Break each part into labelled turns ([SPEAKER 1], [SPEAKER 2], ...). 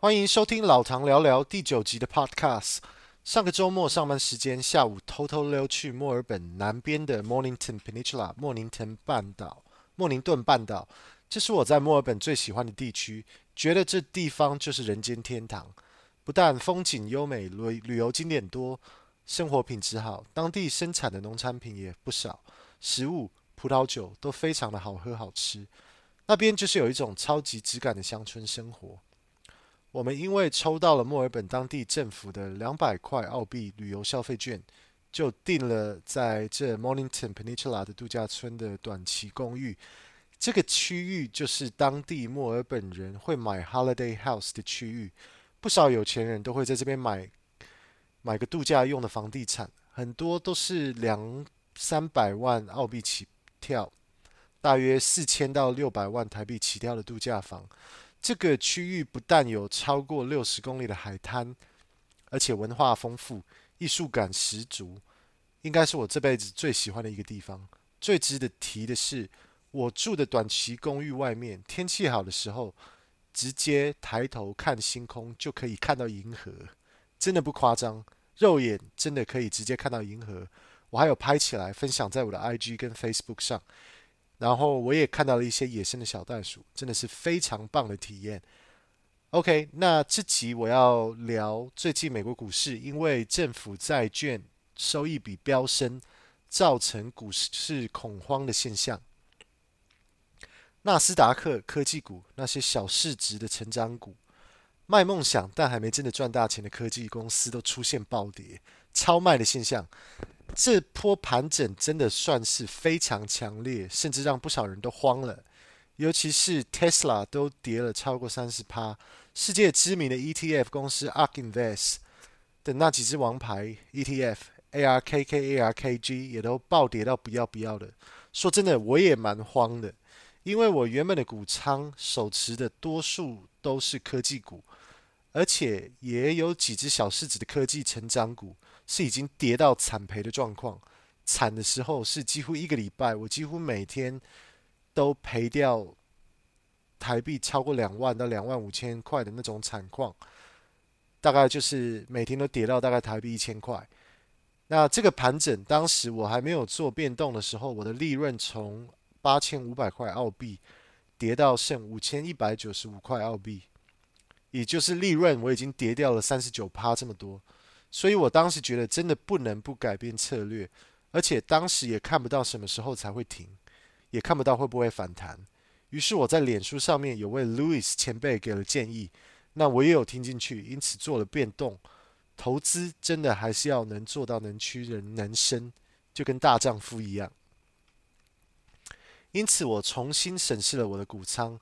[SPEAKER 1] 欢迎收听老唐聊聊第九集的 Podcast。上个周末上班时间，下午偷偷溜去墨尔本南边的 Mornington Peninsula 莫宁顿半岛。莫宁顿半岛，这是我在墨尔本最喜欢的地区，觉得这地方就是人间天堂。不但风景优美，旅旅游景点多，生活品质好，当地生产的农产品也不少，食物、葡萄酒都非常的好喝好吃。那边就是有一种超级质感的乡村生活。我们因为抽到了墨尔本当地政府的两百块澳币旅游消费券，就订了在这 Mornington Peninsula 的度假村的短期公寓。这个区域就是当地墨尔本人会买 Holiday House 的区域，不少有钱人都会在这边买买个度假用的房地产，很多都是两三百万澳币起跳，大约四千到六百万台币起跳的度假房。这个区域不但有超过六十公里的海滩，而且文化丰富，艺术感十足，应该是我这辈子最喜欢的一个地方。最值得提的是，我住的短期公寓外面，天气好的时候，直接抬头看星空就可以看到银河，真的不夸张，肉眼真的可以直接看到银河。我还有拍起来分享在我的 IG 跟 Facebook 上。然后我也看到了一些野生的小袋鼠，真的是非常棒的体验。OK，那这集我要聊最近美国股市，因为政府债券收益比飙升，造成股市恐慌的现象。纳斯达克科技股那些小市值的成长股，卖梦想但还没真的赚大钱的科技公司都出现暴跌、超卖的现象。这波盘整真的算是非常强烈，甚至让不少人都慌了。尤其是 Tesla 都跌了超过三十趴，世界知名的 ETF 公司 ARK Invest 的那几只王牌 ETF，ARKK、ARKG 也都暴跌到不要不要的。说真的，我也蛮慌的，因为我原本的股仓手持的多数都是科技股，而且也有几只小市值的科技成长股。是已经跌到惨赔的状况，惨的时候是几乎一个礼拜，我几乎每天都赔掉台币超过两万到两万五千块的那种惨况，大概就是每天都跌到大概台币一千块。那这个盘整，当时我还没有做变动的时候，我的利润从八千五百块澳币跌到剩五千一百九十五块澳币，也就是利润我已经跌掉了三十九趴这么多。所以我当时觉得真的不能不改变策略，而且当时也看不到什么时候才会停，也看不到会不会反弹。于是我在脸书上面有位 Louis 前辈给了建议，那我也有听进去，因此做了变动。投资真的还是要能做到能屈人能伸，就跟大丈夫一样。因此我重新审视了我的股仓。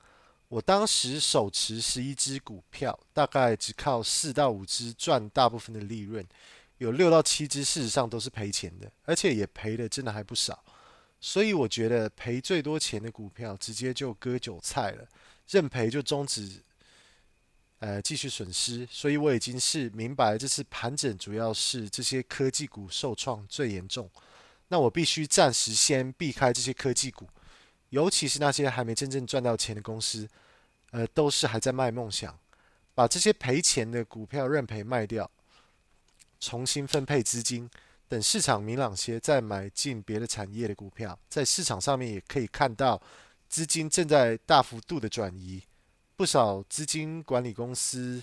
[SPEAKER 1] 我当时手持十一只股票，大概只靠四到五只赚大部分的利润，有六到七只事实上都是赔钱的，而且也赔的真的还不少。所以我觉得赔最多钱的股票直接就割韭菜了，认赔就终止，呃，继续损失。所以我已经是明白这次盘整主要是这些科技股受创最严重，那我必须暂时先避开这些科技股。尤其是那些还没真正赚到钱的公司，呃，都是还在卖梦想，把这些赔钱的股票认赔卖掉，重新分配资金，等市场明朗些再买进别的产业的股票。在市场上面也可以看到，资金正在大幅度的转移，不少资金管理公司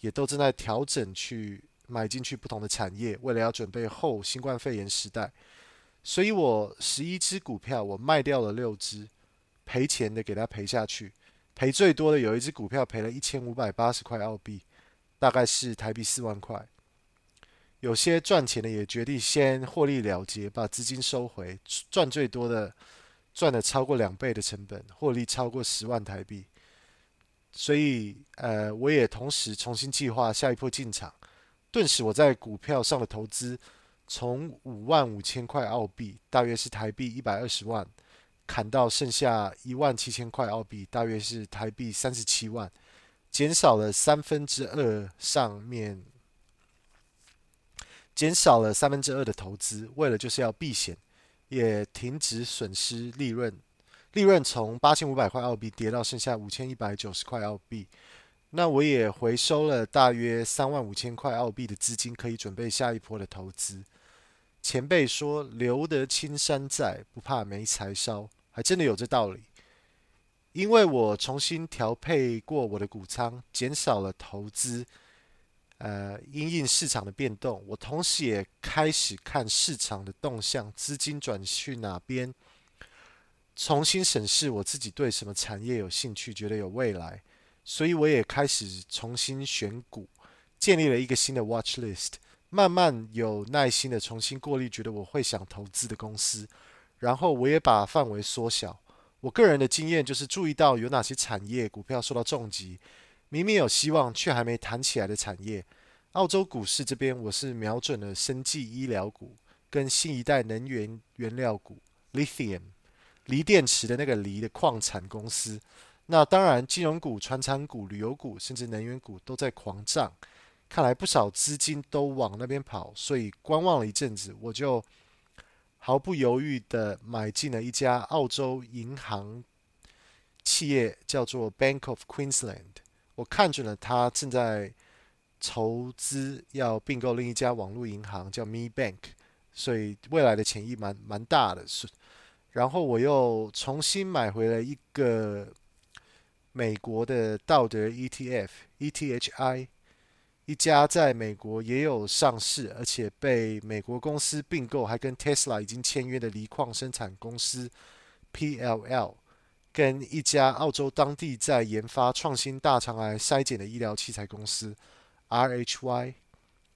[SPEAKER 1] 也都正在调整去买进去不同的产业，为了要准备后新冠肺炎时代。所以我十一只股票，我卖掉了六只，赔钱的给它赔下去，赔最多的有一只股票赔了一千五百八十块澳币，大概是台币四万块。有些赚钱的也决定先获利了结，把资金收回。赚最多的赚了超过两倍的成本，获利超过十万台币。所以呃，我也同时重新计划下一波进场，顿时我在股票上的投资。从五万五千块澳币，大约是台币一百二十万，砍到剩下一万七千块澳币，大约是台币三十七万，减少了三分之二。上面减少了三分之二的投资，为了就是要避险，也停止损失利润。利润从八千五百块澳币跌到剩下五千一百九十块澳币。那我也回收了大约三万五千块澳币的资金，可以准备下一波的投资。前辈说：“留得青山在，不怕没柴烧。”还真的有这道理。因为我重新调配过我的股仓，减少了投资，呃，因应市场的变动，我同时也开始看市场的动向，资金转去哪边，重新审视我自己对什么产业有兴趣，觉得有未来，所以我也开始重新选股，建立了一个新的 watch list。慢慢有耐心的重新过滤，觉得我会想投资的公司，然后我也把范围缩小。我个人的经验就是注意到有哪些产业股票受到重击，明明有希望却还没弹起来的产业。澳洲股市这边我是瞄准了生技医疗股跟新一代能源原料股 （Lithium），锂电池的那个锂的矿产公司。那当然，金融股、传产股、旅游股甚至能源股都在狂涨。看来不少资金都往那边跑，所以观望了一阵子，我就毫不犹豫地买进了一家澳洲银行企业，叫做 Bank of Queensland。我看准了它正在筹资要并购另一家网络银行，叫 Me Bank，所以未来的潜力蛮蛮大的。是，然后我又重新买回了一个美国的道德 ETF，ETHI。一家在美国也有上市，而且被美国公司并购，还跟 Tesla 已经签约的锂矿生产公司 PLL，跟一家澳洲当地在研发创新大肠癌筛检的医疗器材公司 RHY，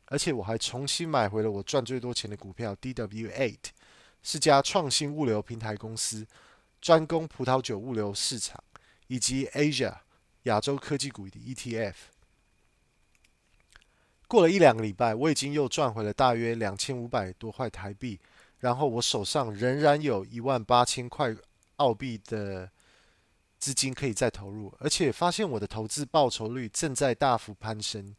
[SPEAKER 1] 而且我还重新买回了我赚最多钱的股票 DW8，是家创新物流平台公司，专攻葡萄酒物流市场，以及 Asia 亚洲科技股的 ETF。过了一两个礼拜，我已经又赚回了大约两千五百多块台币，然后我手上仍然有一万八千块澳币的资金可以再投入，而且发现我的投资报酬率正在大幅攀升，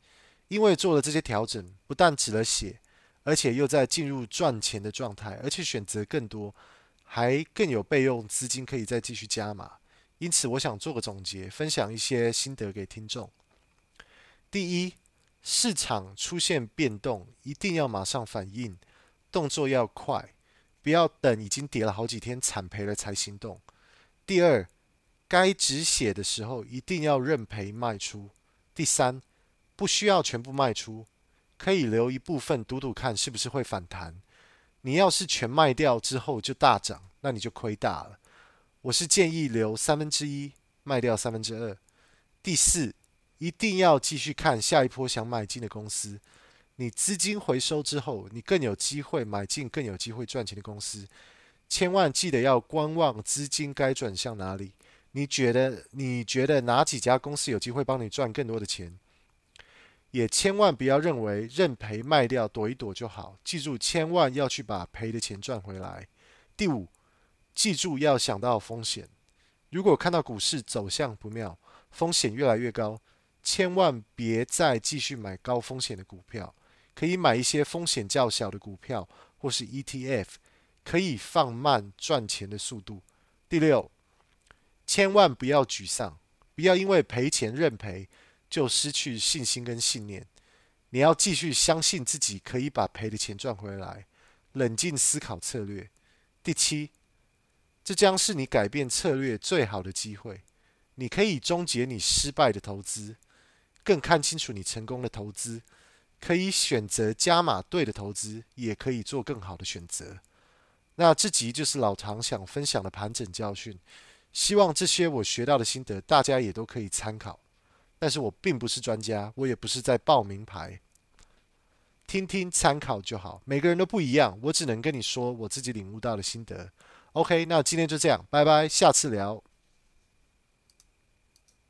[SPEAKER 1] 因为做了这些调整，不但止了血，而且又在进入赚钱的状态，而且选择更多，还更有备用资金可以再继续加码。因此，我想做个总结，分享一些心得给听众。第一。市场出现变动，一定要马上反应，动作要快，不要等已经跌了好几天惨赔了才行动。第二，该止血的时候一定要认赔卖出。第三，不需要全部卖出，可以留一部分赌赌看是不是会反弹。你要是全卖掉之后就大涨，那你就亏大了。我是建议留三分之一，卖掉三分之二。第四。一定要继续看下一波想买进的公司。你资金回收之后，你更有机会买进更有机会赚钱的公司。千万记得要观望资金该转向哪里。你觉得你觉得哪几家公司有机会帮你赚更多的钱？也千万不要认为认赔卖掉躲一躲就好。记住，千万要去把赔的钱赚回来。第五，记住要想到风险。如果看到股市走向不妙，风险越来越高。千万别再继续买高风险的股票，可以买一些风险较小的股票，或是 ETF，可以放慢赚钱的速度。第六，千万不要沮丧，不要因为赔钱认赔就失去信心跟信念。你要继续相信自己可以把赔的钱赚回来，冷静思考策略。第七，这将是你改变策略最好的机会，你可以终结你失败的投资。更看清楚你成功的投资，可以选择加码对的投资，也可以做更好的选择。那这集就是老唐想分享的盘整教训，希望这些我学到的心得大家也都可以参考。但是我并不是专家，我也不是在报名牌，听听参考就好。每个人都不一样，我只能跟你说我自己领悟到的心得。OK，那今天就这样，拜拜，下次聊。